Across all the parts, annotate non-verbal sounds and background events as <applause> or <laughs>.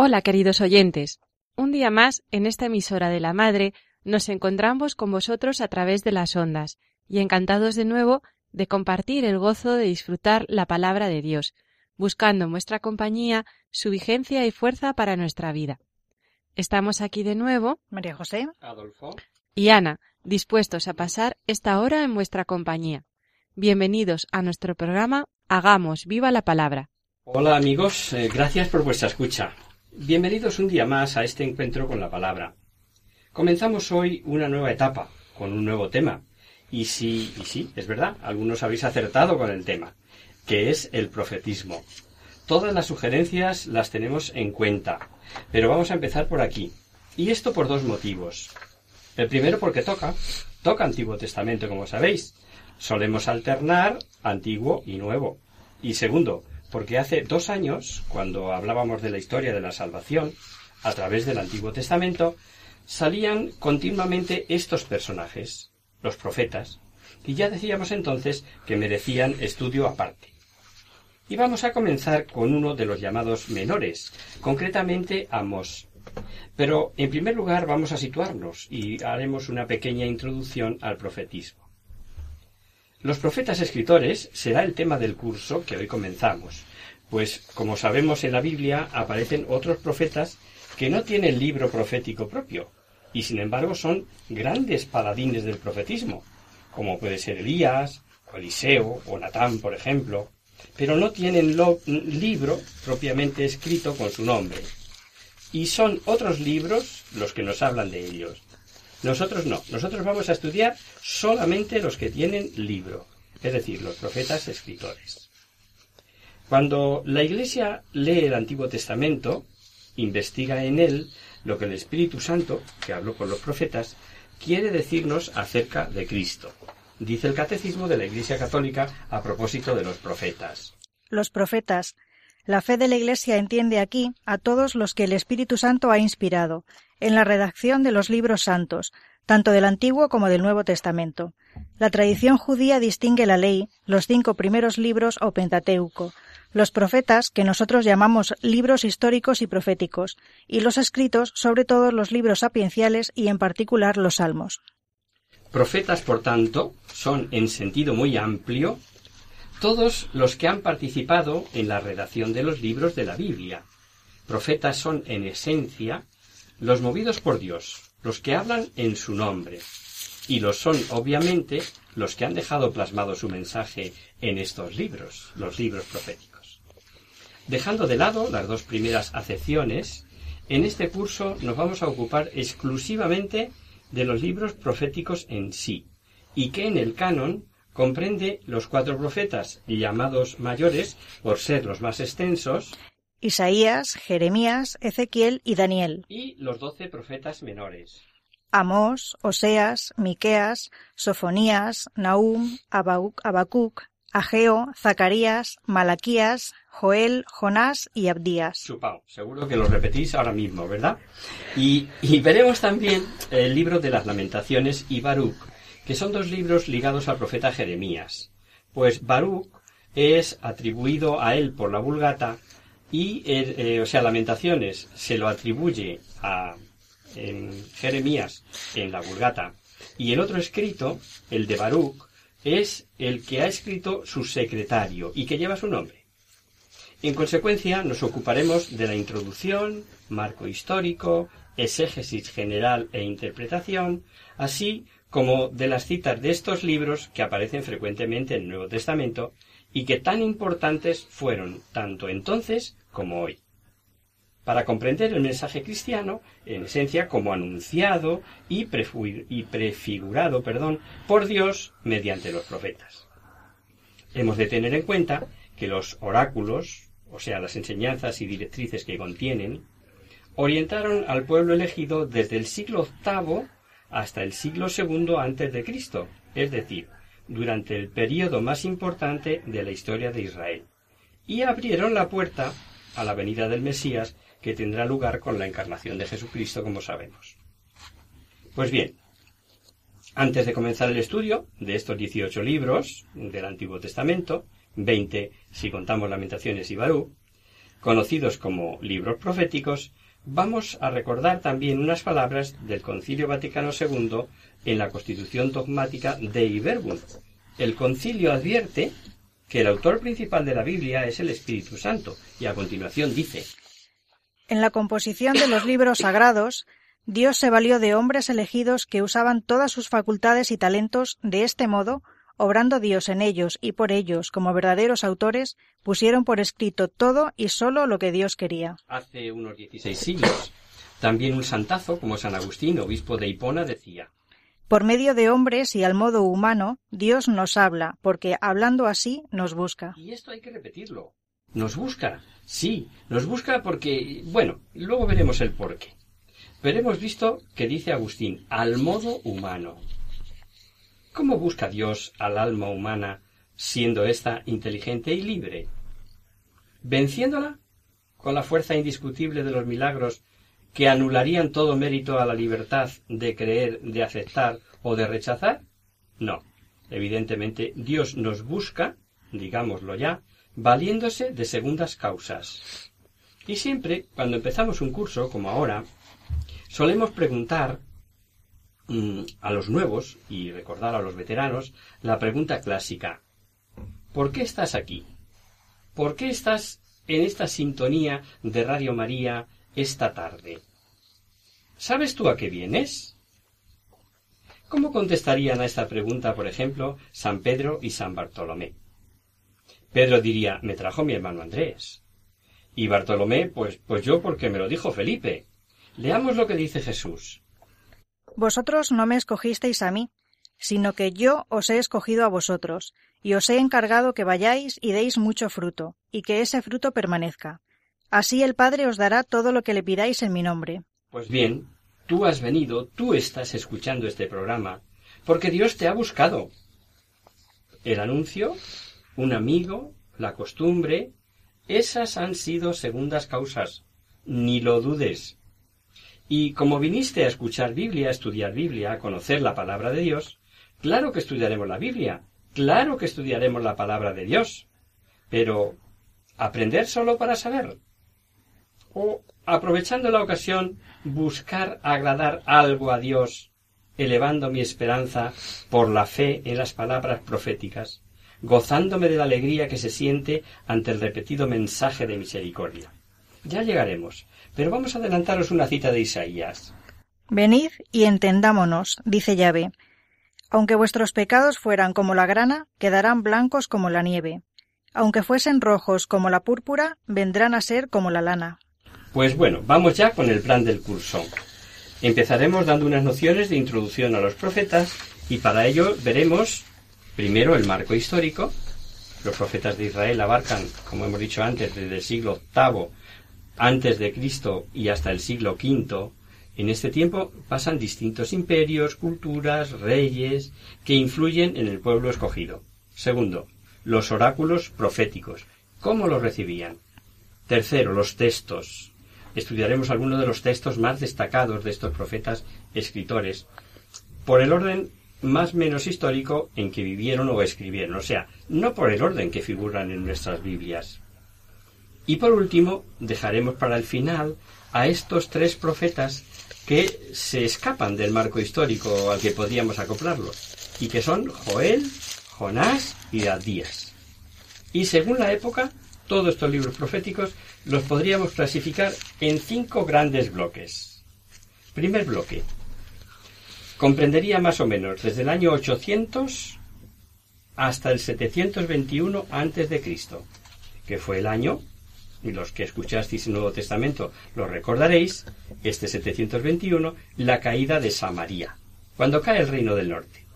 Hola queridos oyentes. Un día más, en esta emisora de la Madre, nos encontramos con vosotros a través de las ondas y encantados de nuevo de compartir el gozo de disfrutar la palabra de Dios, buscando en vuestra compañía su vigencia y fuerza para nuestra vida. Estamos aquí de nuevo, María José. Adolfo. y Ana, dispuestos a pasar esta hora en vuestra compañía. Bienvenidos a nuestro programa Hagamos viva la palabra. Hola amigos, eh, gracias por vuestra escucha. Bienvenidos un día más a este encuentro con la palabra. Comenzamos hoy una nueva etapa, con un nuevo tema. Y sí, y sí, es verdad, algunos habéis acertado con el tema, que es el profetismo. Todas las sugerencias las tenemos en cuenta, pero vamos a empezar por aquí. Y esto por dos motivos. El primero porque toca, toca Antiguo Testamento, como sabéis. Solemos alternar Antiguo y Nuevo. Y segundo, porque hace dos años, cuando hablábamos de la historia de la salvación, a través del Antiguo Testamento, salían continuamente estos personajes, los profetas, y ya decíamos entonces que merecían estudio aparte. Y vamos a comenzar con uno de los llamados menores, concretamente Amós. Pero en primer lugar vamos a situarnos y haremos una pequeña introducción al profetismo. Los profetas escritores será el tema del curso que hoy comenzamos, pues como sabemos en la Biblia aparecen otros profetas que no tienen libro profético propio, y sin embargo son grandes paladines del profetismo, como puede ser Elías, o Eliseo, o Natán, por ejemplo, pero no tienen libro propiamente escrito con su nombre. Y son otros libros los que nos hablan de ellos. Nosotros no, nosotros vamos a estudiar solamente los que tienen libro, es decir, los profetas escritores. Cuando la Iglesia lee el Antiguo Testamento, investiga en él lo que el Espíritu Santo, que habló con los profetas, quiere decirnos acerca de Cristo. Dice el Catecismo de la Iglesia Católica a propósito de los profetas. Los profetas. La fe de la Iglesia entiende aquí a todos los que el Espíritu Santo ha inspirado, en la redacción de los libros santos, tanto del Antiguo como del Nuevo Testamento. La tradición judía distingue la ley, los cinco primeros libros o Pentateuco, los profetas, que nosotros llamamos libros históricos y proféticos, y los escritos, sobre todo los libros sapienciales y en particular los salmos. Profetas, por tanto, son en sentido muy amplio todos los que han participado en la redacción de los libros de la Biblia. Profetas son, en esencia, los movidos por Dios, los que hablan en su nombre. Y los son, obviamente, los que han dejado plasmado su mensaje en estos libros, los libros proféticos. Dejando de lado las dos primeras acepciones, en este curso nos vamos a ocupar exclusivamente de los libros proféticos en sí, y que en el canon comprende los cuatro profetas llamados mayores por ser los más extensos Isaías, Jeremías, Ezequiel y Daniel. y los doce profetas menores. Amós, Oseas, Miqueas, Sofonías, Nahum, Abacuc, Ageo, Zacarías, Malaquías, Joel, Jonás y Abdías. Chupao, seguro que lo repetís ahora mismo, ¿verdad? Y, veremos también el libro de las lamentaciones y Baruch, que son dos libros ligados al profeta Jeremías. Pues Baruch es atribuido a él por la Vulgata y, eh, eh, o sea, lamentaciones se lo atribuye a en Jeremías en la Vulgata. Y el otro escrito, el de Baruch, es el que ha escrito su secretario y que lleva su nombre. En consecuencia, nos ocuparemos de la introducción, marco histórico, exégesis general e interpretación, así como de las citas de estos libros que aparecen frecuentemente en el Nuevo Testamento y que tan importantes fueron tanto entonces como hoy. Para comprender el mensaje cristiano, en esencia, como anunciado y, prefigurado perdón, por Dios mediante los profetas. Hemos de tener en cuenta que los oráculos, o sea, las enseñanzas y directrices que contienen, orientaron al pueblo elegido desde el siglo VIII hasta el siglo II antes de Cristo, es decir, durante el período más importante de la historia de Israel, y abrieron la puerta a la venida del Mesías que tendrá lugar con la encarnación de Jesucristo, como sabemos. Pues bien, antes de comenzar el estudio de estos 18 libros del Antiguo Testamento, 20 si contamos Lamentaciones y Barú, conocidos como libros proféticos, vamos a recordar también unas palabras del Concilio Vaticano II en la Constitución dogmática de Iberbun. El concilio advierte que el autor principal de la Biblia es el Espíritu Santo, y a continuación dice En la composición de los libros sagrados, Dios se valió de hombres elegidos que usaban todas sus facultades y talentos de este modo obrando Dios en ellos y por ellos como verdaderos autores, pusieron por escrito todo y sólo lo que Dios quería. Hace unos dieciséis siglos, también un santazo como San Agustín, obispo de Hipona, decía Por medio de hombres y al modo humano, Dios nos habla, porque hablando así nos busca. Y esto hay que repetirlo. Nos busca, sí, nos busca porque, bueno, luego veremos el porqué. Pero hemos visto que dice Agustín, al modo humano. ¿Cómo busca Dios al alma humana siendo ésta inteligente y libre? ¿Venciéndola? ¿Con la fuerza indiscutible de los milagros que anularían todo mérito a la libertad de creer, de aceptar o de rechazar? No. Evidentemente, Dios nos busca, digámoslo ya, valiéndose de segundas causas. Y siempre, cuando empezamos un curso, como ahora, solemos preguntar Mm, a los nuevos y recordar a los veteranos la pregunta clásica ¿Por qué estás aquí? ¿Por qué estás en esta sintonía de Radio María esta tarde? ¿Sabes tú a qué vienes? ¿Cómo contestarían a esta pregunta, por ejemplo, San Pedro y San Bartolomé? Pedro diría, me trajo mi hermano Andrés. Y Bartolomé, pues, pues yo porque me lo dijo Felipe. Leamos lo que dice Jesús. Vosotros no me escogisteis a mí, sino que yo os he escogido a vosotros, y os he encargado que vayáis y deis mucho fruto, y que ese fruto permanezca. Así el Padre os dará todo lo que le pidáis en mi nombre. Pues bien, tú has venido, tú estás escuchando este programa, porque Dios te ha buscado. El anuncio, un amigo, la costumbre, esas han sido segundas causas. Ni lo dudes. Y como viniste a escuchar Biblia, a estudiar Biblia, a conocer la palabra de Dios, claro que estudiaremos la Biblia, claro que estudiaremos la palabra de Dios. Pero, ¿aprender solo para saber? ¿O, aprovechando la ocasión, buscar agradar algo a Dios, elevando mi esperanza por la fe en las palabras proféticas, gozándome de la alegría que se siente ante el repetido mensaje de misericordia? Ya llegaremos, pero vamos a adelantaros una cita de Isaías. Venid y entendámonos, dice Yahvé. Aunque vuestros pecados fueran como la grana, quedarán blancos como la nieve. Aunque fuesen rojos como la púrpura, vendrán a ser como la lana. Pues bueno, vamos ya con el plan del curso. Empezaremos dando unas nociones de introducción a los profetas y para ello veremos primero el marco histórico. Los profetas de Israel abarcan, como hemos dicho antes, desde el siglo VIII antes de Cristo y hasta el siglo V, en este tiempo pasan distintos imperios, culturas, reyes, que influyen en el pueblo escogido. Segundo, los oráculos proféticos. ¿Cómo los recibían? Tercero, los textos. Estudiaremos algunos de los textos más destacados de estos profetas escritores, por el orden más menos histórico en que vivieron o escribieron, o sea, no por el orden que figuran en nuestras Biblias. Y por último, dejaremos para el final a estos tres profetas que se escapan del marco histórico al que podríamos acoplarlos, y que son Joel, Jonás y Adías. Y según la época, todos estos libros proféticos los podríamos clasificar en cinco grandes bloques. Primer bloque. Comprendería más o menos desde el año 800 hasta el 721 antes de Cristo, que fue el año y los que escuchasteis el Nuevo Testamento lo recordaréis, este 721, la caída de Samaria, cuando cae el reino del norte.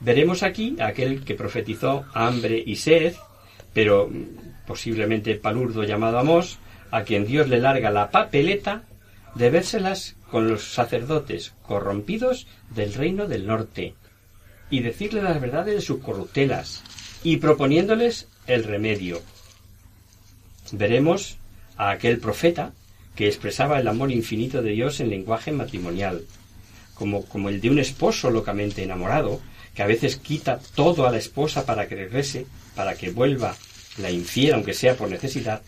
Veremos aquí a aquel que profetizó hambre y sed, pero posiblemente palurdo llamado Amós, a quien Dios le larga la papeleta de vérselas con los sacerdotes corrompidos del reino del norte, y decirle las verdades de sus corruptelas, y proponiéndoles el remedio. Veremos a aquel profeta que expresaba el amor infinito de Dios en lenguaje matrimonial, como, como el de un esposo locamente enamorado, que a veces quita todo a la esposa para que regrese, para que vuelva, la infiera aunque sea por necesidad,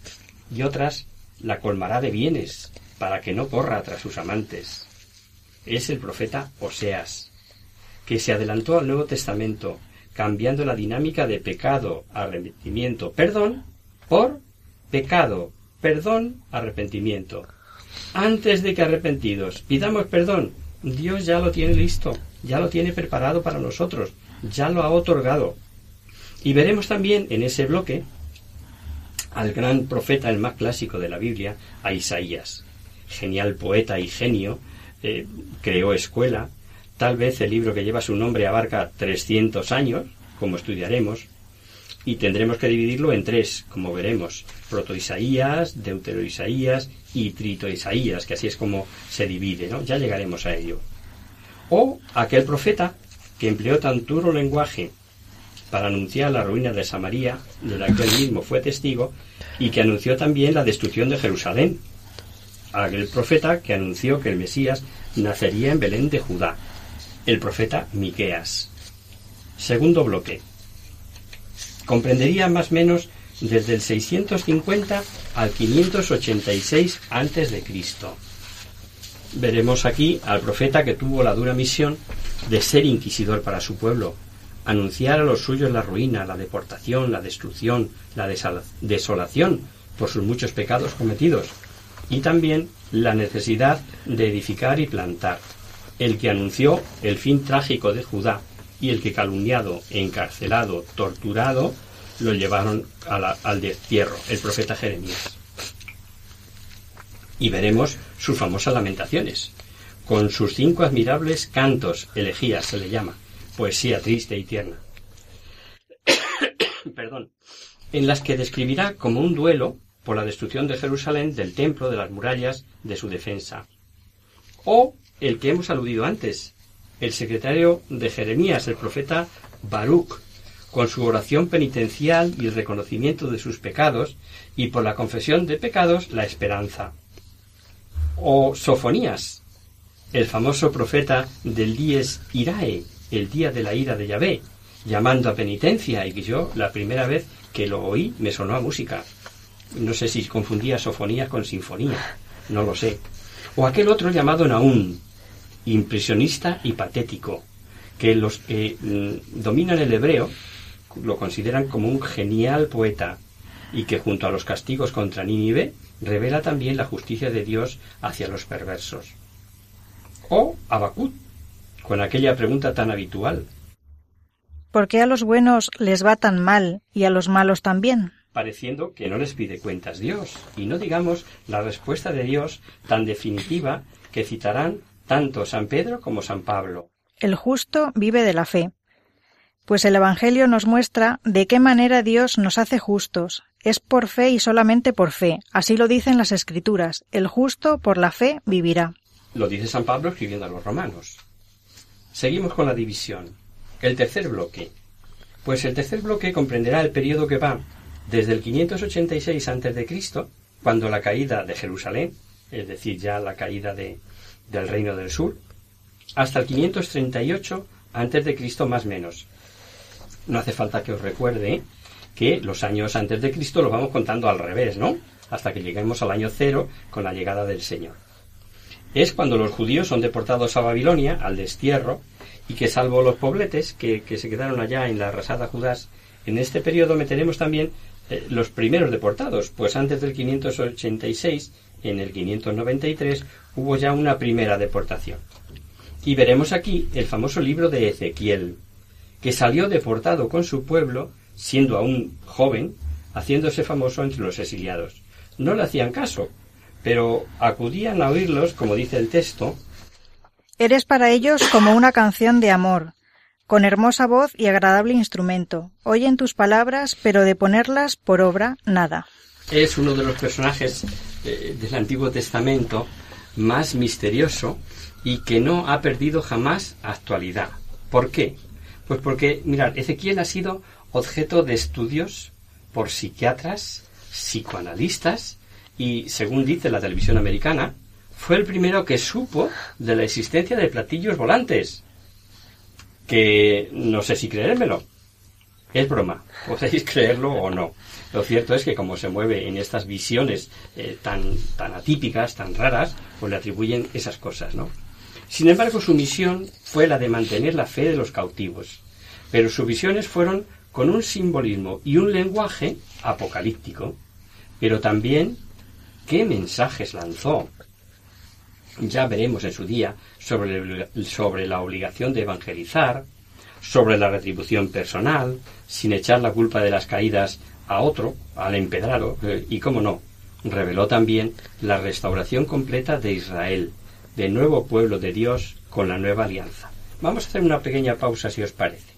y otras la colmará de bienes, para que no corra tras sus amantes. Es el profeta Oseas, que se adelantó al Nuevo Testamento, cambiando la dinámica de pecado, arrepentimiento, perdón, por pecado, perdón, arrepentimiento. Antes de que arrepentidos pidamos perdón, Dios ya lo tiene listo, ya lo tiene preparado para nosotros, ya lo ha otorgado. Y veremos también en ese bloque al gran profeta, el más clásico de la Biblia, a Isaías. Genial poeta y genio, eh, creó escuela. Tal vez el libro que lleva su nombre abarca 300 años, como estudiaremos, y tendremos que dividirlo en tres, como veremos, proto-Isaías, deutero-Isaías y trito-Isaías, que así es como se divide, ¿no? Ya llegaremos a ello. O aquel profeta que empleó tan duro lenguaje para anunciar la ruina de Samaria, de la que él mismo fue testigo, y que anunció también la destrucción de Jerusalén. Aquel profeta que anunció que el Mesías nacería en Belén de Judá. El profeta Miqueas. Segundo bloque comprendería más o menos desde el 650 al 586 antes de Cristo. Veremos aquí al profeta que tuvo la dura misión de ser inquisidor para su pueblo, anunciar a los suyos la ruina, la deportación, la destrucción, la desolación por sus muchos pecados cometidos, y también la necesidad de edificar y plantar, el que anunció el fin trágico de Judá y el que calumniado, encarcelado, torturado, lo llevaron al destierro, el profeta Jeremías. Y veremos sus famosas lamentaciones, con sus cinco admirables cantos, elegías se le llama, poesía triste y tierna. <coughs> Perdón, en las que describirá como un duelo por la destrucción de Jerusalén, del templo, de las murallas, de su defensa. O el que hemos aludido antes, el secretario de Jeremías, el profeta Baruch, con su oración penitencial y el reconocimiento de sus pecados, y por la confesión de pecados la esperanza. O Sofonías, el famoso profeta del Dies Irae, el día de la ira de Yahvé, llamando a penitencia, y que yo la primera vez que lo oí me sonó a música. No sé si confundía sofonías con sinfonía, no lo sé. O aquel otro llamado Naún, impresionista y patético, que los que mm, dominan el hebreo lo consideran como un genial poeta y que junto a los castigos contra Nínive revela también la justicia de Dios hacia los perversos. O Abacut, con aquella pregunta tan habitual. ¿Por qué a los buenos les va tan mal y a los malos también? Pareciendo que no les pide cuentas Dios, y no digamos la respuesta de Dios tan definitiva que citarán tanto San Pedro como San Pablo. El justo vive de la fe. Pues el Evangelio nos muestra de qué manera Dios nos hace justos. Es por fe y solamente por fe. Así lo dicen las Escrituras. El justo por la fe vivirá. Lo dice San Pablo escribiendo a los romanos. Seguimos con la división. El tercer bloque. Pues el tercer bloque comprenderá el periodo que va desde el 586 a.C., cuando la caída de Jerusalén, es decir, ya la caída de, del reino del sur, hasta el 538 antes de Cristo más menos. No hace falta que os recuerde que los años antes de Cristo los vamos contando al revés, ¿no? Hasta que lleguemos al año cero con la llegada del Señor. Es cuando los judíos son deportados a Babilonia, al destierro, y que salvo los pobletes que, se quedaron allá en la arrasada Judás, en este periodo meteremos también eh, los primeros deportados, pues antes del 586 en el 593, hubo ya una primera deportación. Y veremos aquí el famoso libro de Ezequiel, que salió deportado con su pueblo, siendo aún joven, haciéndose famoso entre los exiliados. No le hacían caso, pero acudían a oírlos, como dice el texto. Eres para ellos como una canción de amor, con hermosa voz y agradable instrumento. Oyen tus palabras, pero de ponerlas por obra, nada. Es uno de los personajes eh, del Antiguo Testamento más misterioso y que no ha perdido jamás actualidad. ¿Por qué? Pues porque, mirad, Ezequiel ha sido objeto de estudios por psiquiatras, psicoanalistas y, según dice la televisión americana, fue el primero que supo de la existencia de platillos volantes. Que no sé si creérmelo. Es broma. <laughs> Podéis creerlo o no. Lo cierto es que como se mueve en estas visiones eh, tan, tan atípicas, tan raras, pues le atribuyen esas cosas, ¿no? Sin embargo, su misión fue la de mantener la fe de los cautivos. Pero sus visiones fueron con un simbolismo y un lenguaje apocalíptico. Pero también, ¿qué mensajes lanzó? Ya veremos en su día sobre, sobre la obligación de evangelizar, sobre la retribución personal, sin echar la culpa de las caídas a otro, al empedrado, eh, y cómo no, reveló también la restauración completa de Israel, de nuevo pueblo de Dios con la nueva alianza. Vamos a hacer una pequeña pausa si os parece.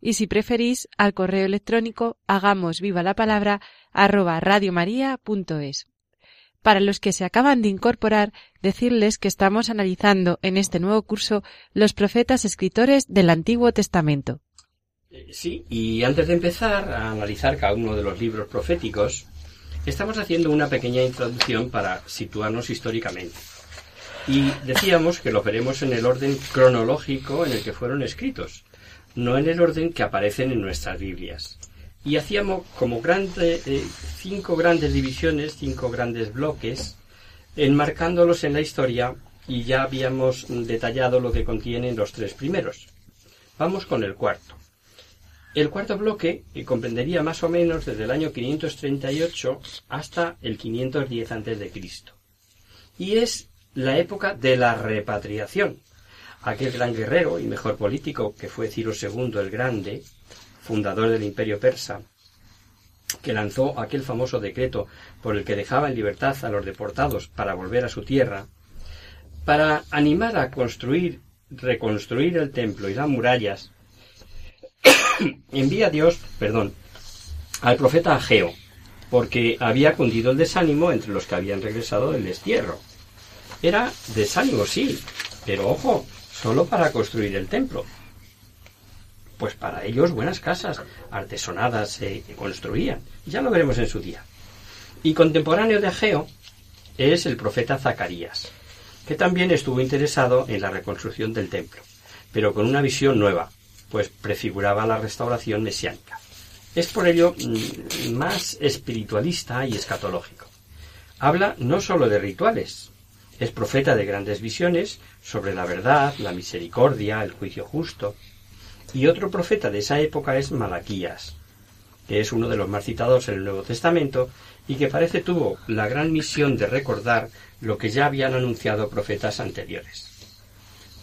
y si preferís al correo electrónico hagamos viva la palabra arroba radiomaria.es. Para los que se acaban de incorporar, decirles que estamos analizando en este nuevo curso los profetas escritores del Antiguo Testamento. Eh, sí, y antes de empezar a analizar cada uno de los libros proféticos, estamos haciendo una pequeña introducción para situarnos históricamente. Y decíamos que lo veremos en el orden cronológico en el que fueron escritos, no en el orden que aparecen en nuestras Biblias. Y hacíamos como grande, eh, cinco grandes divisiones, cinco grandes bloques, enmarcándolos en la historia y ya habíamos detallado lo que contienen los tres primeros. Vamos con el cuarto. El cuarto bloque comprendería más o menos desde el año 538 hasta el 510 a.C. Y es la época de la repatriación, aquel gran guerrero y mejor político que fue Ciro II el Grande, fundador del imperio persa, que lanzó aquel famoso decreto por el que dejaba en libertad a los deportados para volver a su tierra, para animar a construir, reconstruir el templo y las murallas, <coughs> envía Dios, perdón, al profeta Ageo, porque había cundido el desánimo entre los que habían regresado del destierro. Era desánimo, sí, pero ojo, solo para construir el templo. Pues para ellos buenas casas artesonadas se construían. Ya lo veremos en su día. Y contemporáneo de Ageo es el profeta Zacarías, que también estuvo interesado en la reconstrucción del templo, pero con una visión nueva, pues prefiguraba la restauración mesiánica. Es por ello mm, más espiritualista y escatológico. Habla no sólo de rituales, es profeta de grandes visiones sobre la verdad, la misericordia, el juicio justo. Y otro profeta de esa época es Malaquías, que es uno de los más citados en el Nuevo Testamento y que parece tuvo la gran misión de recordar lo que ya habían anunciado profetas anteriores.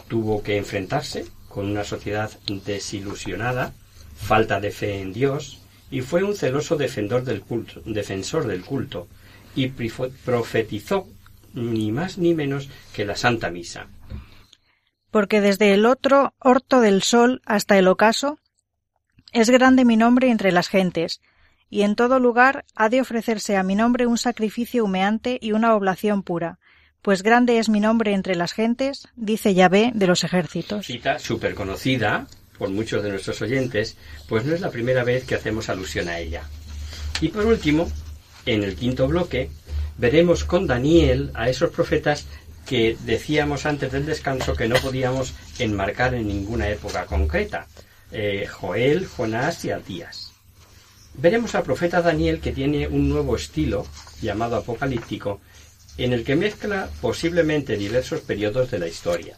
Tuvo que enfrentarse con una sociedad desilusionada, falta de fe en Dios, y fue un celoso defensor del culto, defensor del culto y profetizó ni más ni menos que la Santa Misa. Porque desde el otro orto del sol hasta el ocaso es grande mi nombre entre las gentes, y en todo lugar ha de ofrecerse a mi nombre un sacrificio humeante y una oblación pura, pues grande es mi nombre entre las gentes, dice Yahvé de los ejércitos. Cita súper conocida por muchos de nuestros oyentes, pues no es la primera vez que hacemos alusión a ella. Y por último, en el quinto bloque, veremos con Daniel a esos profetas que decíamos antes del descanso que no podíamos enmarcar en ninguna época concreta. Eh, Joel, Jonás y Atías. Veremos al profeta Daniel que tiene un nuevo estilo llamado apocalíptico en el que mezcla posiblemente diversos periodos de la historia.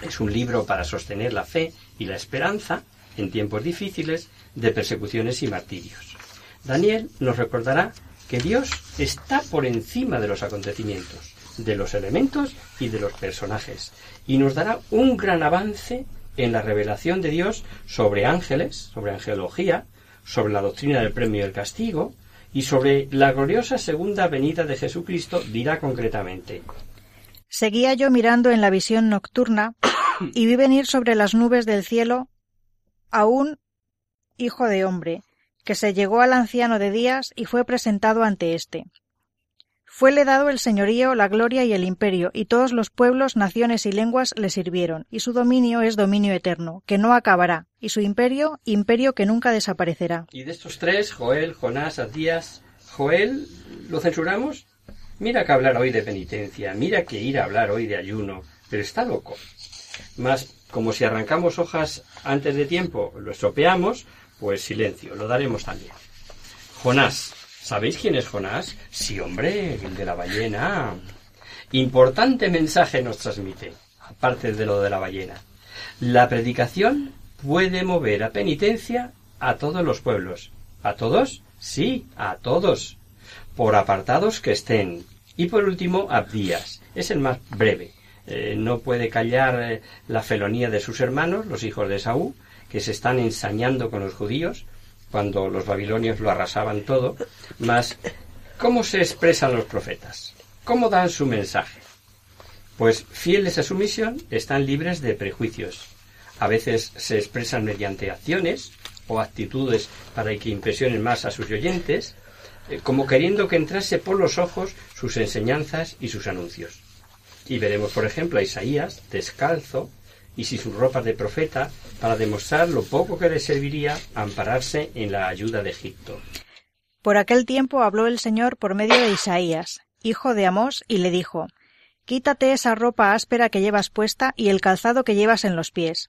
Es un libro para sostener la fe y la esperanza en tiempos difíciles de persecuciones y martirios. Daniel nos recordará que Dios está por encima de los acontecimientos, de los elementos y de los personajes, y nos dará un gran avance en la revelación de Dios sobre ángeles, sobre angelología, sobre la doctrina del premio y el castigo, y sobre la gloriosa segunda venida de Jesucristo dirá concretamente. Seguía yo mirando en la visión nocturna y vi venir sobre las nubes del cielo a un hijo de hombre, que se llegó al anciano de días y fue presentado ante éste. Fuele dado el señorío, la gloria y el imperio, y todos los pueblos, naciones y lenguas le sirvieron, y su dominio es dominio eterno, que no acabará, y su imperio, imperio que nunca desaparecerá. Y de estos tres, Joel, Jonás, Adías, Joel, ¿lo censuramos? Mira que hablar hoy de penitencia, mira que ir a hablar hoy de ayuno, pero está loco. Más, como si arrancamos hojas antes de tiempo, lo estropeamos, pues silencio, lo daremos también. Jonás. ¿Sabéis quién es Jonás? Sí, hombre, el de la ballena. Importante mensaje nos transmite, aparte de lo de la ballena. La predicación puede mover a penitencia a todos los pueblos. ¿A todos? Sí, a todos. Por apartados que estén. Y por último, Abdías. Es el más breve. Eh, no puede callar eh, la felonía de sus hermanos, los hijos de Saúl, que se están ensañando con los judíos cuando los babilonios lo arrasaban todo. Mas, ¿cómo se expresan los profetas? ¿Cómo dan su mensaje? Pues fieles a su misión, están libres de prejuicios. A veces se expresan mediante acciones o actitudes para que impresionen más a sus oyentes, eh, como queriendo que entrase por los ojos sus enseñanzas y sus anuncios. Y veremos, por ejemplo, a Isaías descalzo y sin sus ropas de profeta para demostrar lo poco que le serviría ampararse en la ayuda de Egipto. Por aquel tiempo habló el Señor por medio de Isaías, hijo de Amós, y le dijo Quítate esa ropa áspera que llevas puesta y el calzado que llevas en los pies.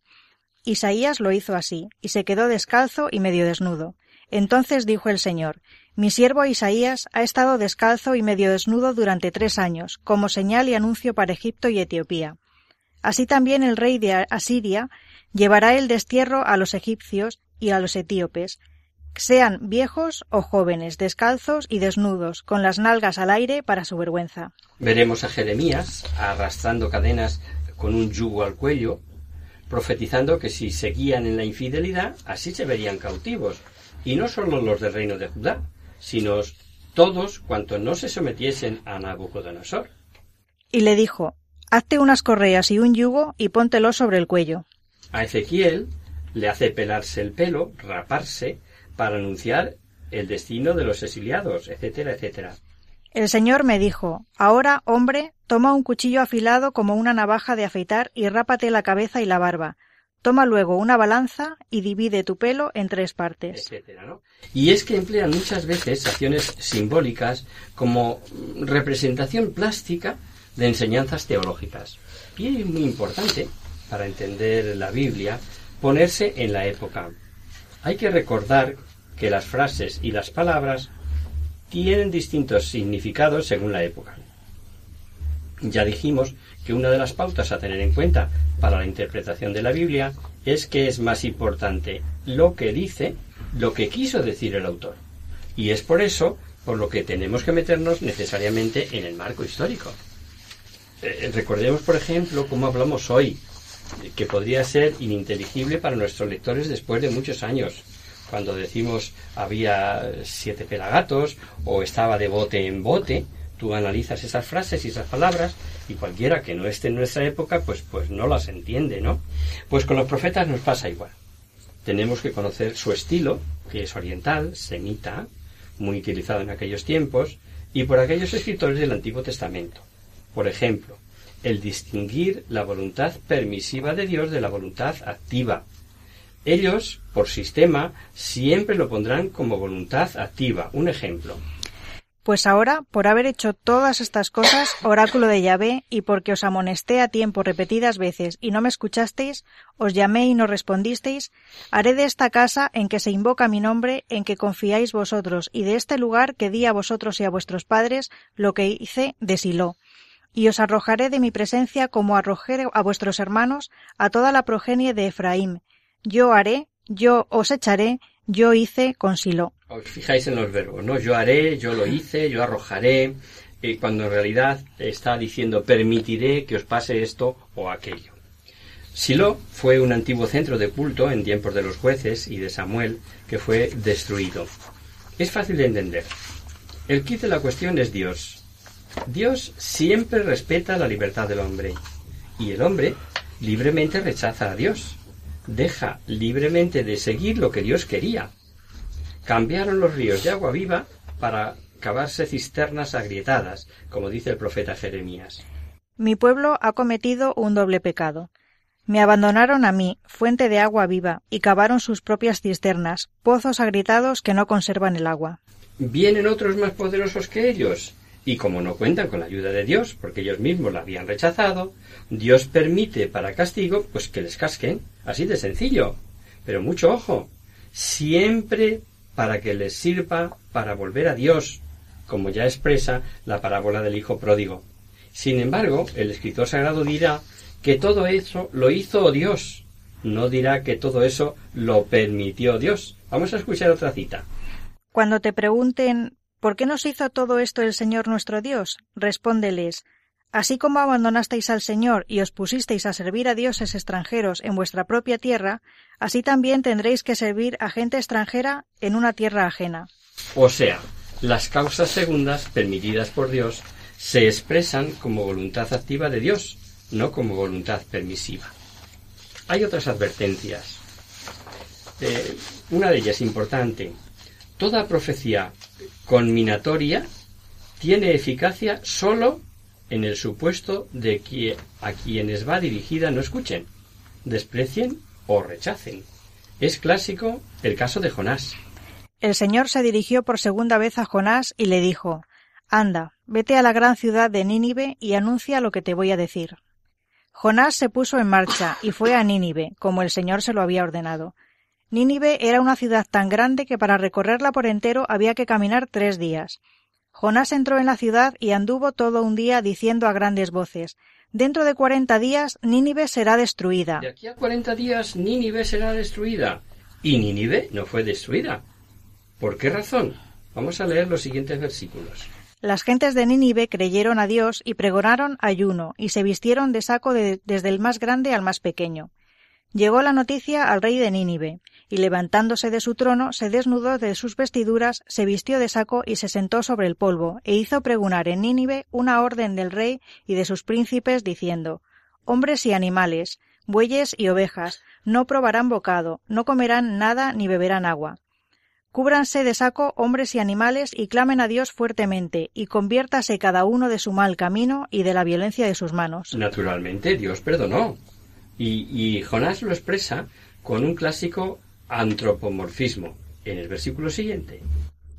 Isaías lo hizo así, y se quedó descalzo y medio desnudo. Entonces dijo el Señor Mi siervo Isaías ha estado descalzo y medio desnudo durante tres años, como señal y anuncio para Egipto y Etiopía. Así también el rey de Asiria llevará el destierro a los egipcios y a los etíopes, sean viejos o jóvenes, descalzos y desnudos, con las nalgas al aire para su vergüenza. Veremos a Jeremías arrastrando cadenas con un yugo al cuello, profetizando que si seguían en la infidelidad, así se verían cautivos, y no sólo los del reino de Judá, sino todos cuantos no se sometiesen a Nabucodonosor. Y le dijo, Hazte unas correas y un yugo y póntelo sobre el cuello. A Ezequiel le hace pelarse el pelo, raparse, para anunciar el destino de los exiliados, etcétera, etcétera. El Señor me dijo, Ahora, hombre, toma un cuchillo afilado como una navaja de afeitar y rápate la cabeza y la barba. Toma luego una balanza y divide tu pelo en tres partes. Etcétera, ¿no? Y es que emplean muchas veces acciones simbólicas como representación plástica de enseñanzas teológicas. Y es muy importante, para entender la Biblia, ponerse en la época. Hay que recordar que las frases y las palabras tienen distintos significados según la época. Ya dijimos que una de las pautas a tener en cuenta para la interpretación de la Biblia es que es más importante lo que dice, lo que quiso decir el autor. Y es por eso por lo que tenemos que meternos necesariamente en el marco histórico. Eh, recordemos, por ejemplo, cómo hablamos hoy, que podría ser ininteligible para nuestros lectores después de muchos años. Cuando decimos había siete pelagatos o estaba de bote en bote, tú analizas esas frases y esas palabras y cualquiera que no esté en nuestra época, pues, pues no las entiende, ¿no? Pues con los profetas nos pasa igual. Tenemos que conocer su estilo, que es oriental, semita, muy utilizado en aquellos tiempos, y por aquellos escritores del Antiguo Testamento. Por ejemplo, el distinguir la voluntad permisiva de Dios de la voluntad activa. Ellos, por sistema, siempre lo pondrán como voluntad activa. Un ejemplo. Pues ahora, por haber hecho todas estas cosas, oráculo de Yahvé, y porque os amonesté a tiempo repetidas veces y no me escuchasteis, os llamé y no respondisteis, haré de esta casa en que se invoca mi nombre, en que confiáis vosotros, y de este lugar que di a vosotros y a vuestros padres, lo que hice de y os arrojaré de mi presencia como arrojé a vuestros hermanos, a toda la progenie de Efraín. Yo haré, yo os echaré, yo hice con Silo. Os fijáis en los verbos, ¿no? Yo haré, yo lo hice, yo arrojaré, eh, cuando en realidad está diciendo permitiré que os pase esto o aquello. Silo fue un antiguo centro de culto en tiempos de los jueces y de Samuel que fue destruido. Es fácil de entender. El kit de la cuestión es Dios, Dios siempre respeta la libertad del hombre y el hombre libremente rechaza a Dios. Deja libremente de seguir lo que Dios quería. Cambiaron los ríos de agua viva para cavarse cisternas agrietadas, como dice el profeta Jeremías. Mi pueblo ha cometido un doble pecado. Me abandonaron a mí, fuente de agua viva, y cavaron sus propias cisternas, pozos agrietados que no conservan el agua. Vienen otros más poderosos que ellos, y como no cuentan con la ayuda de Dios, porque ellos mismos la habían rechazado, Dios permite para castigo, pues que les casquen, así de sencillo. Pero mucho ojo, siempre para que les sirva para volver a Dios, como ya expresa la parábola del Hijo Pródigo. Sin embargo, el escritor sagrado dirá que todo eso lo hizo Dios, no dirá que todo eso lo permitió Dios. Vamos a escuchar otra cita. Cuando te pregunten ¿Por qué nos hizo todo esto el Señor nuestro Dios? Respóndeles Así como abandonasteis al Señor y os pusisteis a servir a dioses extranjeros en vuestra propia tierra, así también tendréis que servir a gente extranjera en una tierra ajena. O sea, las causas segundas permitidas por Dios se expresan como voluntad activa de Dios, no como voluntad permisiva. Hay otras advertencias. Eh, una de ellas importante. Toda profecía conminatoria tiene eficacia sólo en el supuesto de que a quienes va dirigida no escuchen, desprecien o rechacen. Es clásico el caso de Jonás. El Señor se dirigió por segunda vez a Jonás y le dijo Anda, vete a la gran ciudad de Nínive y anuncia lo que te voy a decir. Jonás se puso en marcha y fue a Nínive, como el Señor se lo había ordenado. Nínive era una ciudad tan grande que para recorrerla por entero había que caminar tres días. Jonás entró en la ciudad y anduvo todo un día diciendo a grandes voces Dentro de cuarenta días Nínive será destruida. De aquí a cuarenta días Nínive será destruida. Y Nínive no fue destruida. ¿Por qué razón? Vamos a leer los siguientes versículos. Las gentes de Nínive creyeron a Dios y pregonaron ayuno, y se vistieron de saco desde el más grande al más pequeño. Llegó la noticia al rey de Nínive, y levantándose de su trono, se desnudó de sus vestiduras, se vistió de saco y se sentó sobre el polvo, e hizo pregonar en Nínive una orden del rey y de sus príncipes, diciendo Hombres y animales, bueyes y ovejas, no probarán bocado, no comerán nada ni beberán agua. Cúbranse de saco hombres y animales y clamen a Dios fuertemente, y conviértase cada uno de su mal camino y de la violencia de sus manos. Naturalmente, Dios perdonó. Y, y Jonás lo expresa con un clásico antropomorfismo en el versículo siguiente.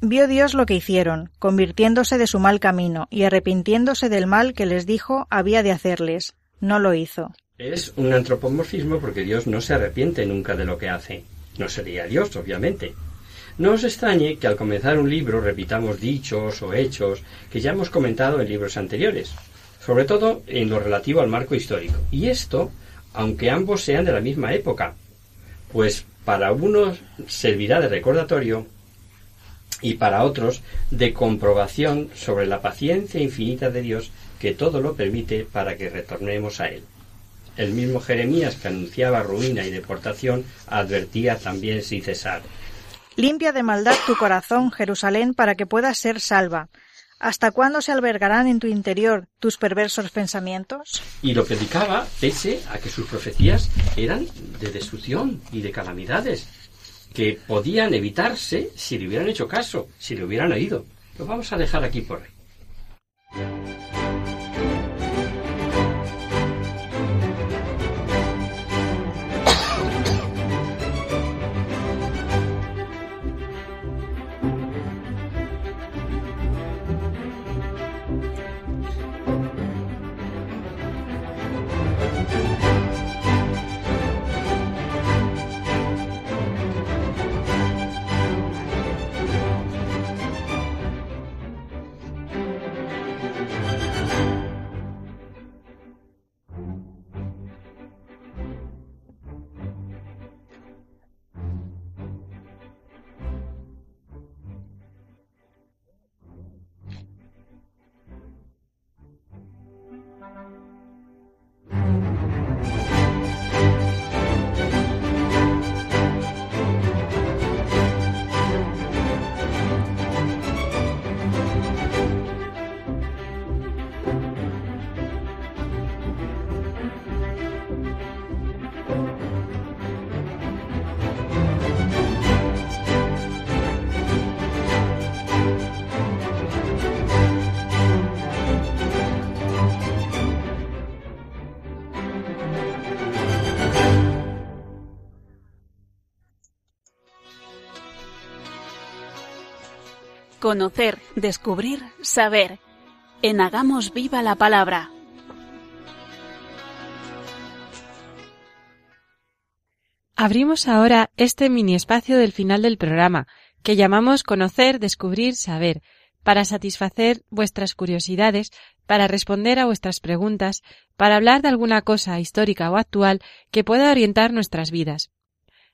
Vio Dios lo que hicieron, convirtiéndose de su mal camino y arrepintiéndose del mal que les dijo había de hacerles. No lo hizo. Es un antropomorfismo porque Dios no se arrepiente nunca de lo que hace. No sería Dios, obviamente. No os extrañe que al comenzar un libro repitamos dichos o hechos que ya hemos comentado en libros anteriores, sobre todo en lo relativo al marco histórico. Y esto, aunque ambos sean de la misma época, pues para unos servirá de recordatorio y para otros de comprobación sobre la paciencia infinita de Dios que todo lo permite para que retornemos a Él. El mismo Jeremías que anunciaba ruina y deportación advertía también sin cesar. Limpia de maldad tu corazón, Jerusalén, para que puedas ser salva. ¿Hasta cuándo se albergarán en tu interior tus perversos pensamientos? Y lo predicaba pese a que sus profecías eran de destrucción y de calamidades, que podían evitarse si le hubieran hecho caso, si le hubieran oído. Lo vamos a dejar aquí por hoy. Conocer, descubrir, saber. En Hagamos Viva la Palabra. Abrimos ahora este mini espacio del final del programa, que llamamos Conocer, Descubrir, Saber, para satisfacer vuestras curiosidades, para responder a vuestras preguntas, para hablar de alguna cosa histórica o actual que pueda orientar nuestras vidas.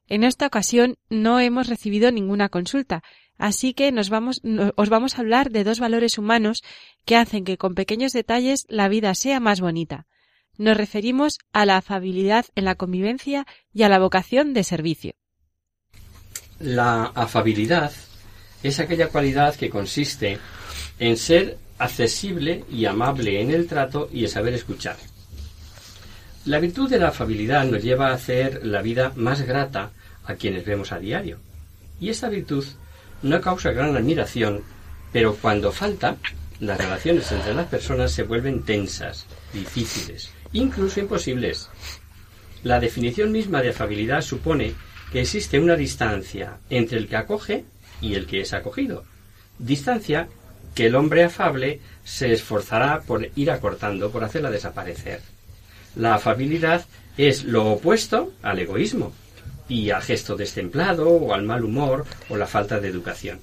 En esta ocasión no hemos recibido ninguna consulta, así que nos vamos, os vamos a hablar de dos valores humanos que hacen que con pequeños detalles la vida sea más bonita. Nos referimos a la afabilidad en la convivencia y a la vocación de servicio. La afabilidad es aquella cualidad que consiste en ser accesible y amable en el trato y en saber escuchar. La virtud de la afabilidad nos lleva a hacer la vida más grata a quienes vemos a diario. Y esta virtud no causa gran admiración, pero cuando falta, las relaciones entre las personas se vuelven tensas, difíciles, incluso imposibles. La definición misma de afabilidad supone que existe una distancia entre el que acoge y el que es acogido. Distancia que el hombre afable se esforzará por ir acortando, por hacerla desaparecer. La afabilidad es lo opuesto al egoísmo y al gesto destemplado o al mal humor o la falta de educación.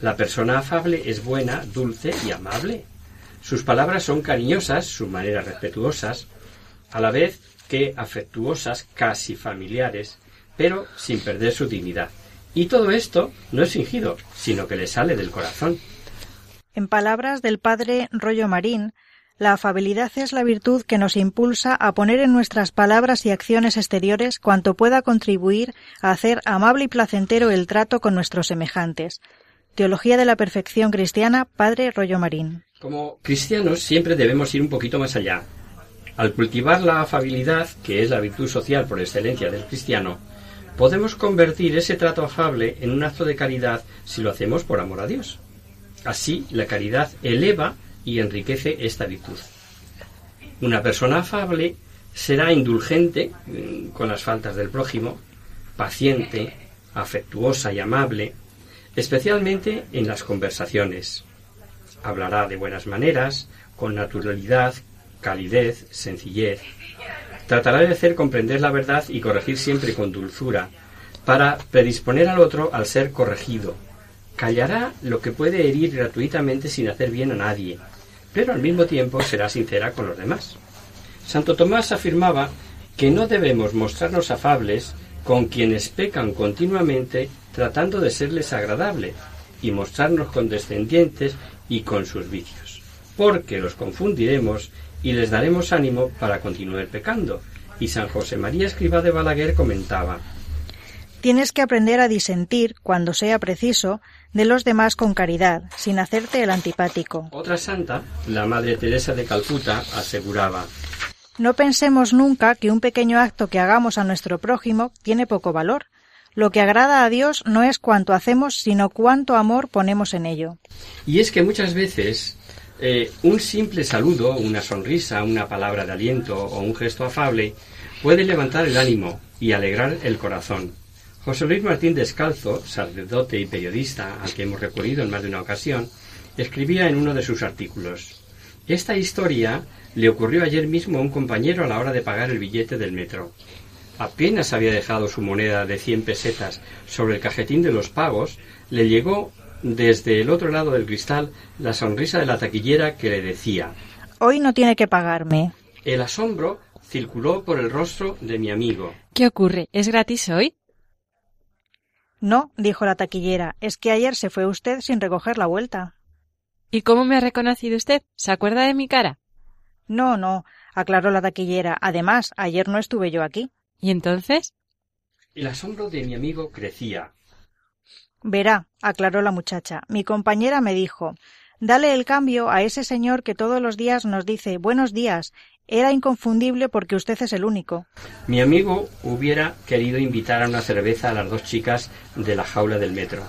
La persona afable es buena, dulce y amable. Sus palabras son cariñosas, sus maneras respetuosas, a la vez que afectuosas, casi familiares, pero sin perder su dignidad. Y todo esto no es fingido, sino que le sale del corazón. En palabras del padre Rollo Marín, la afabilidad es la virtud que nos impulsa a poner en nuestras palabras y acciones exteriores cuanto pueda contribuir a hacer amable y placentero el trato con nuestros semejantes. Teología de la Perfección Cristiana, Padre Rollo Marín. Como cristianos siempre debemos ir un poquito más allá. Al cultivar la afabilidad, que es la virtud social por excelencia del cristiano, podemos convertir ese trato afable en un acto de caridad si lo hacemos por amor a Dios. Así, la caridad eleva y enriquece esta virtud. Una persona afable será indulgente mm, con las faltas del prójimo, paciente, afectuosa y amable, especialmente en las conversaciones. Hablará de buenas maneras, con naturalidad, calidez, sencillez. Tratará de hacer comprender la verdad y corregir siempre con dulzura, para predisponer al otro al ser corregido. Callará lo que puede herir gratuitamente sin hacer bien a nadie, pero al mismo tiempo será sincera con los demás. Santo Tomás afirmaba que no debemos mostrarnos afables con quienes pecan continuamente tratando de serles agradable y mostrarnos condescendientes y con sus vicios, porque los confundiremos y les daremos ánimo para continuar pecando. Y San José María Escriba de Balaguer comentaba Tienes que aprender a disentir, cuando sea preciso, de los demás con caridad, sin hacerte el antipático. Otra santa, la Madre Teresa de Calcuta, aseguraba No pensemos nunca que un pequeño acto que hagamos a nuestro prójimo tiene poco valor. Lo que agrada a Dios no es cuanto hacemos, sino cuánto amor ponemos en ello. Y es que muchas veces eh, un simple saludo, una sonrisa, una palabra de aliento o un gesto afable puede levantar el ánimo y alegrar el corazón. José Luis Martín Descalzo, sacerdote y periodista al que hemos recurrido en más de una ocasión, escribía en uno de sus artículos Esta historia le ocurrió ayer mismo a un compañero a la hora de pagar el billete del metro. Apenas había dejado su moneda de cien pesetas sobre el cajetín de los pagos, le llegó desde el otro lado del cristal la sonrisa de la taquillera que le decía Hoy no tiene que pagarme. El asombro circuló por el rostro de mi amigo. ¿Qué ocurre? ¿Es gratis hoy? No, dijo la taquillera, es que ayer se fue usted sin recoger la vuelta. ¿Y cómo me ha reconocido usted? ¿Se acuerda de mi cara? No, no, aclaró la taquillera. Además, ayer no estuve yo aquí. ¿Y entonces? El asombro de mi amigo crecía. Verá, aclaró la muchacha. Mi compañera me dijo Dale el cambio a ese señor que todos los días nos dice buenos días era inconfundible porque usted es el único. Mi amigo hubiera querido invitar a una cerveza a las dos chicas de la jaula del metro,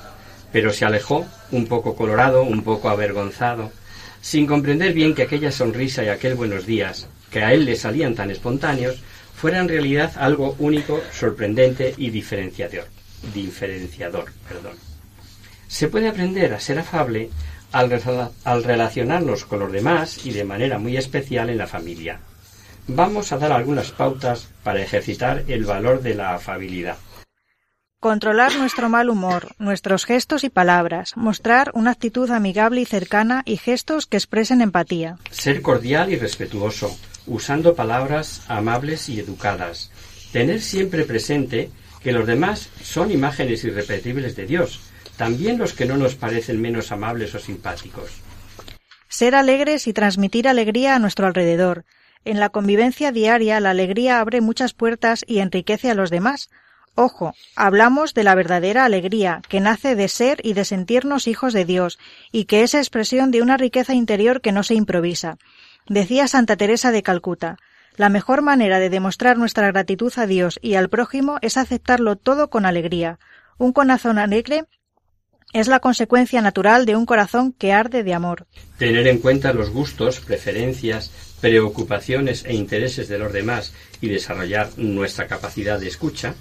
pero se alejó, un poco colorado, un poco avergonzado, sin comprender bien que aquella sonrisa y aquel buenos días, que a él le salían tan espontáneos, fuera en realidad algo único, sorprendente y diferenciador. diferenciador perdón. Se puede aprender a ser afable al, relacionarnos con los demás y de manera muy especial en la familia. Vamos a dar algunas pautas para ejercitar el valor de la afabilidad. Controlar nuestro mal humor, nuestros gestos y palabras, mostrar una actitud amigable y cercana y gestos que expresen empatía. Ser cordial y respetuoso, usando palabras amables y educadas. Tener siempre presente que los demás son imágenes irrepetibles de Dios, también los que no nos parecen menos amables o simpáticos. Ser alegres y transmitir alegría a nuestro alrededor. En la convivencia diaria la alegría abre muchas puertas y enriquece a los demás. Ojo, hablamos de la verdadera alegría, que nace de ser y de sentirnos hijos de Dios, y que es expresión de una riqueza interior que no se improvisa. Decía Santa Teresa de Calcuta, la mejor manera de demostrar nuestra gratitud a Dios y al prójimo es aceptarlo todo con alegría. Un corazón alegre es la consecuencia natural de un corazón que arde de amor. Tener en cuenta los gustos, preferencias, preocupaciones e intereses de los demás y desarrollar nuestra capacidad de escucha.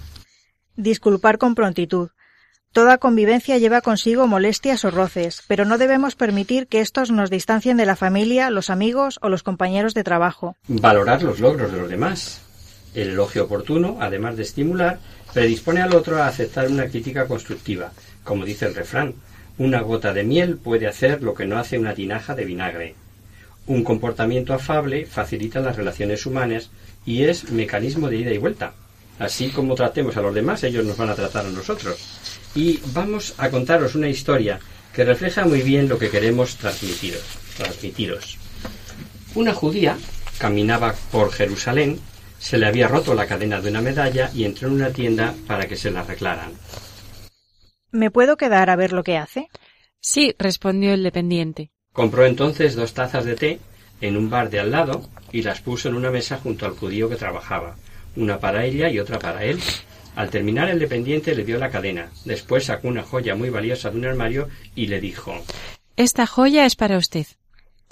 Disculpar con prontitud. Toda convivencia lleva consigo molestias o roces, pero no debemos permitir que estos nos distancien de la familia, los amigos o los compañeros de trabajo. Valorar los logros de los demás. El elogio oportuno, además de estimular, predispone al otro a aceptar una crítica constructiva. Como dice el refrán, una gota de miel puede hacer lo que no hace una tinaja de vinagre. Un comportamiento afable facilita las relaciones humanas y es mecanismo de ida y vuelta. Así como tratemos a los demás, ellos nos van a tratar a nosotros. Y vamos a contaros una historia que refleja muy bien lo que queremos transmitiros. transmitiros. Una judía caminaba por Jerusalén, se le había roto la cadena de una medalla y entró en una tienda para que se la arreglaran. ¿Me puedo quedar a ver lo que hace? Sí, respondió el dependiente. Compró entonces dos tazas de té en un bar de al lado y las puso en una mesa junto al judío que trabajaba una para ella y otra para él. Al terminar el dependiente le dio la cadena. Después sacó una joya muy valiosa de un armario y le dijo Esta joya es para usted.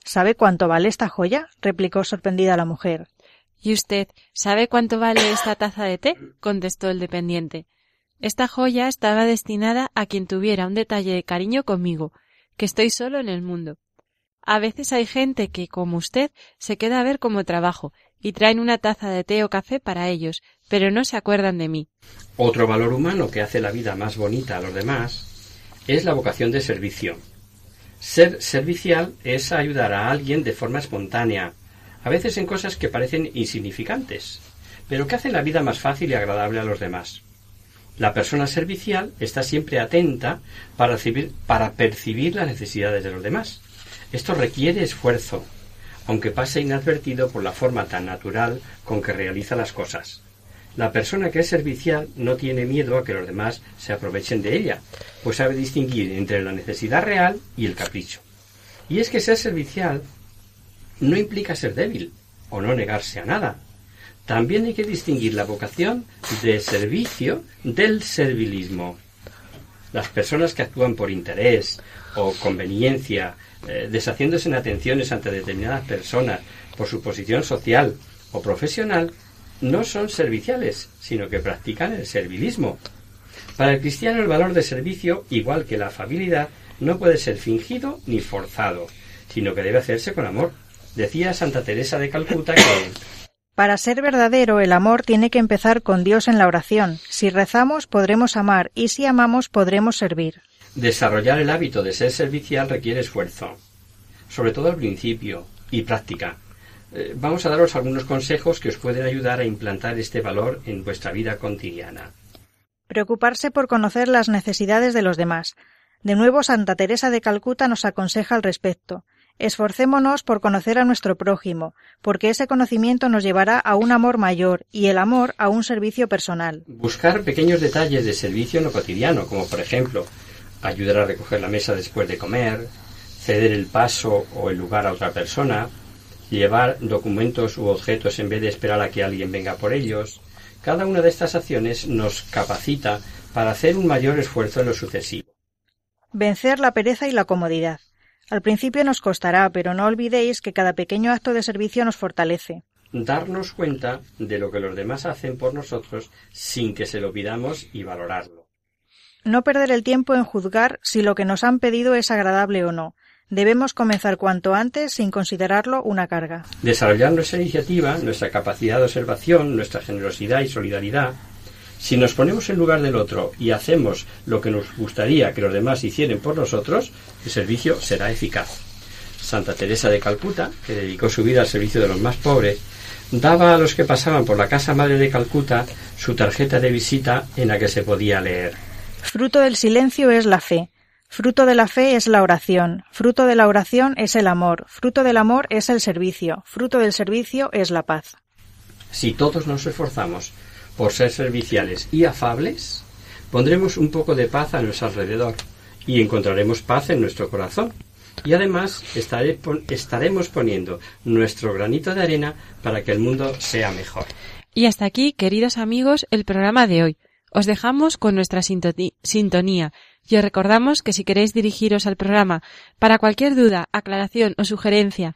¿Sabe cuánto vale esta joya? replicó sorprendida la mujer. ¿Y usted sabe cuánto vale esta taza de té? contestó el dependiente. Esta joya estaba destinada a quien tuviera un detalle de cariño conmigo, que estoy solo en el mundo. A veces hay gente que, como usted, se queda a ver como trabajo y traen una taza de té o café para ellos, pero no se acuerdan de mí. Otro valor humano que hace la vida más bonita a los demás es la vocación de servicio. Ser servicial es ayudar a alguien de forma espontánea, a veces en cosas que parecen insignificantes, pero que hacen la vida más fácil y agradable a los demás. La persona servicial está siempre atenta para, para percibir las necesidades de los demás. Esto requiere esfuerzo, aunque pase inadvertido por la forma tan natural con que realiza las cosas. La persona que es servicial no tiene miedo a que los demás se aprovechen de ella, pues sabe distinguir entre la necesidad real y el capricho. Y es que ser servicial no implica ser débil o no negarse a nada. También hay que distinguir la vocación de servicio del servilismo. Las personas que actúan por interés o conveniencia eh, deshaciéndose en atenciones ante determinadas personas por su posición social o profesional, no son serviciales, sino que practican el servilismo. Para el cristiano el valor de servicio, igual que la afabilidad, no puede ser fingido ni forzado, sino que debe hacerse con amor. Decía Santa Teresa de Calcuta que para ser verdadero, el amor tiene que empezar con Dios en la oración. Si rezamos, podremos amar, y si amamos, podremos servir. Desarrollar el hábito de ser servicial requiere esfuerzo, sobre todo al principio, y práctica. Eh, vamos a daros algunos consejos que os pueden ayudar a implantar este valor en vuestra vida cotidiana. Preocuparse por conocer las necesidades de los demás. De nuevo, Santa Teresa de Calcuta nos aconseja al respecto. Esforcémonos por conocer a nuestro prójimo, porque ese conocimiento nos llevará a un amor mayor y el amor a un servicio personal. Buscar pequeños detalles de servicio en lo cotidiano, como por ejemplo ayudar a recoger la mesa después de comer, ceder el paso o el lugar a otra persona, llevar documentos u objetos en vez de esperar a que alguien venga por ellos. Cada una de estas acciones nos capacita para hacer un mayor esfuerzo en lo sucesivo. Vencer la pereza y la comodidad. Al principio nos costará, pero no olvidéis que cada pequeño acto de servicio nos fortalece. Darnos cuenta de lo que los demás hacen por nosotros sin que se lo pidamos y valorarlo. No perder el tiempo en juzgar si lo que nos han pedido es agradable o no. Debemos comenzar cuanto antes sin considerarlo una carga. Desarrollar nuestra iniciativa, nuestra capacidad de observación, nuestra generosidad y solidaridad, Si nos ponemos en lugar del otro y hacemos lo que nos gustaría que los demás hicieran por nosotros, el servicio será eficaz. Santa Teresa de Calcuta, que dedicó su vida al servicio de los más pobres, daba a los que pasaban por la Casa Madre de Calcuta su tarjeta de visita en la que se podía leer. Fruto del silencio es la fe. Fruto de la fe es la oración. Fruto de la oración es el amor. Fruto del amor es el servicio. Fruto del servicio es la paz. Si todos nos esforzamos por ser serviciales y afables, pondremos un poco de paz a nuestro alrededor y encontraremos paz en nuestro corazón. Y además estaremos poniendo nuestro granito de arena para que el mundo sea mejor. Y hasta aquí, queridos amigos, el programa de hoy. Os dejamos con nuestra sintonía y os recordamos que si queréis dirigiros al programa para cualquier duda, aclaración o sugerencia,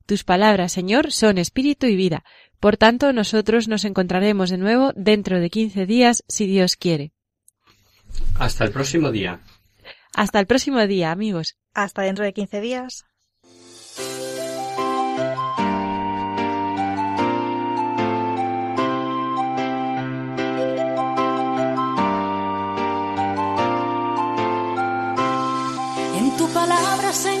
Tus palabras, Señor, son espíritu y vida. Por tanto, nosotros nos encontraremos de nuevo dentro de quince días, si Dios quiere. Hasta el próximo día. Hasta el próximo día, amigos. Hasta dentro de 15 días. En tu palabra, Señor,